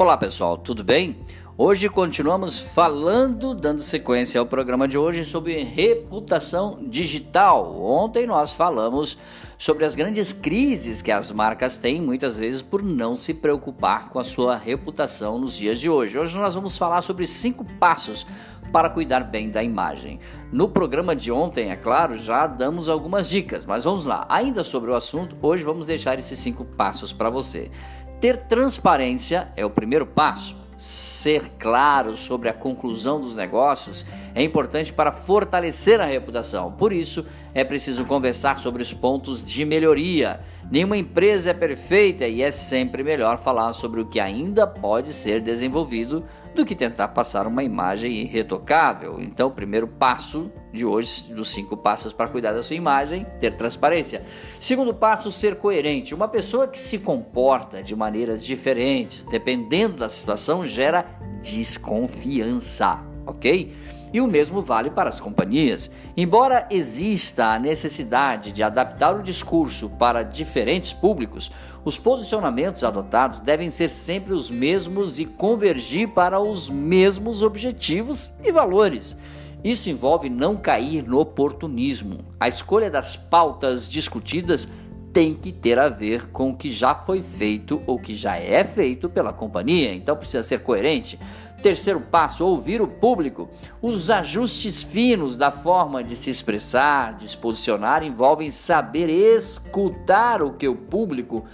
Olá pessoal, tudo bem? Hoje continuamos falando, dando sequência ao programa de hoje sobre reputação digital. Ontem nós falamos sobre as grandes crises que as marcas têm muitas vezes por não se preocupar com a sua reputação nos dias de hoje. Hoje nós vamos falar sobre cinco passos para cuidar bem da imagem. No programa de ontem, é claro, já damos algumas dicas, mas vamos lá. Ainda sobre o assunto, hoje vamos deixar esses cinco passos para você. Ter transparência é o primeiro passo. Ser claro sobre a conclusão dos negócios é importante para fortalecer a reputação. Por isso, é preciso conversar sobre os pontos de melhoria. Nenhuma empresa é perfeita e é sempre melhor falar sobre o que ainda pode ser desenvolvido do que tentar passar uma imagem irretocável. Então, o primeiro passo de hoje, dos cinco passos para cuidar da sua imagem, ter transparência. Segundo passo, ser coerente. Uma pessoa que se comporta de maneiras diferentes, dependendo da situação, gera desconfiança, ok? E o mesmo vale para as companhias. Embora exista a necessidade de adaptar o discurso para diferentes públicos, os posicionamentos adotados devem ser sempre os mesmos e convergir para os mesmos objetivos e valores. Isso envolve não cair no oportunismo. A escolha das pautas discutidas tem que ter a ver com o que já foi feito ou que já é feito pela companhia, então precisa ser coerente. Terceiro passo, ouvir o público. Os ajustes finos da forma de se expressar, de se posicionar, envolvem saber escutar o que o público,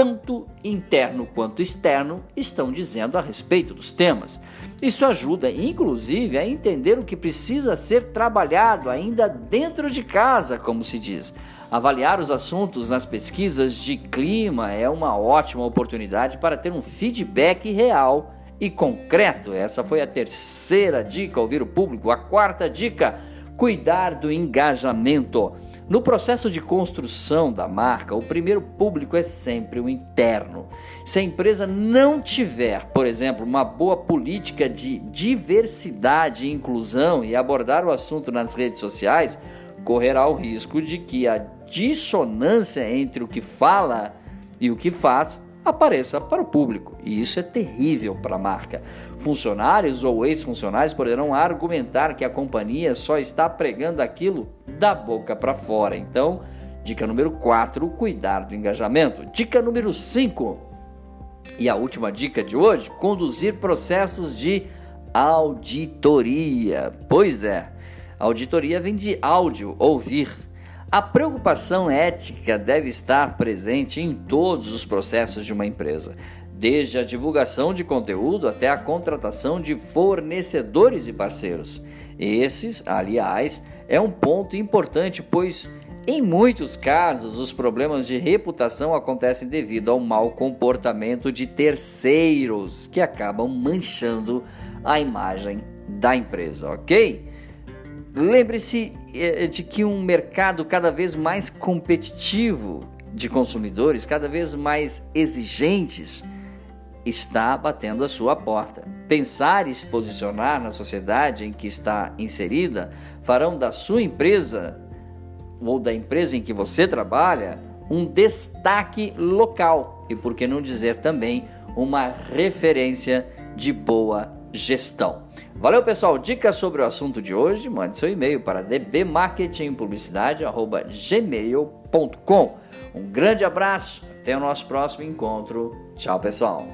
tanto interno quanto externo, estão dizendo a respeito dos temas. Isso ajuda, inclusive, a entender o que precisa ser trabalhado ainda dentro de casa, como se diz. Avaliar os assuntos nas pesquisas de clima é uma ótima oportunidade para ter um feedback real e concreto. Essa foi a terceira dica, ouvir o público. A quarta dica, cuidar do engajamento. No processo de construção da marca, o primeiro público é sempre o interno. Se a empresa não tiver, por exemplo, uma boa política de diversidade e inclusão e abordar o assunto nas redes sociais, correrá o risco de que a dissonância entre o que fala e o que faz apareça para o público. E isso é terrível para a marca. Funcionários ou ex-funcionários poderão argumentar que a companhia só está pregando aquilo da boca para fora. Então, dica número 4, cuidar do engajamento. Dica número 5, e a última dica de hoje, conduzir processos de auditoria. Pois é, auditoria vem de áudio, ouvir a preocupação ética deve estar presente em todos os processos de uma empresa, desde a divulgação de conteúdo até a contratação de fornecedores e parceiros. Esses, aliás, é um ponto importante, pois em muitos casos os problemas de reputação acontecem devido ao mau comportamento de terceiros que acabam manchando a imagem da empresa, ok? Lembre-se é, é de que um mercado cada vez mais competitivo de consumidores, cada vez mais exigentes, está batendo a sua porta. Pensar e se posicionar na sociedade em que está inserida farão da sua empresa ou da empresa em que você trabalha um destaque local e, por que não dizer também, uma referência de boa gestão. Valeu, pessoal. Dicas sobre o assunto de hoje, mande seu e-mail para dbmarketingpublicidade@gmail.com. Um grande abraço, até o nosso próximo encontro. Tchau, pessoal.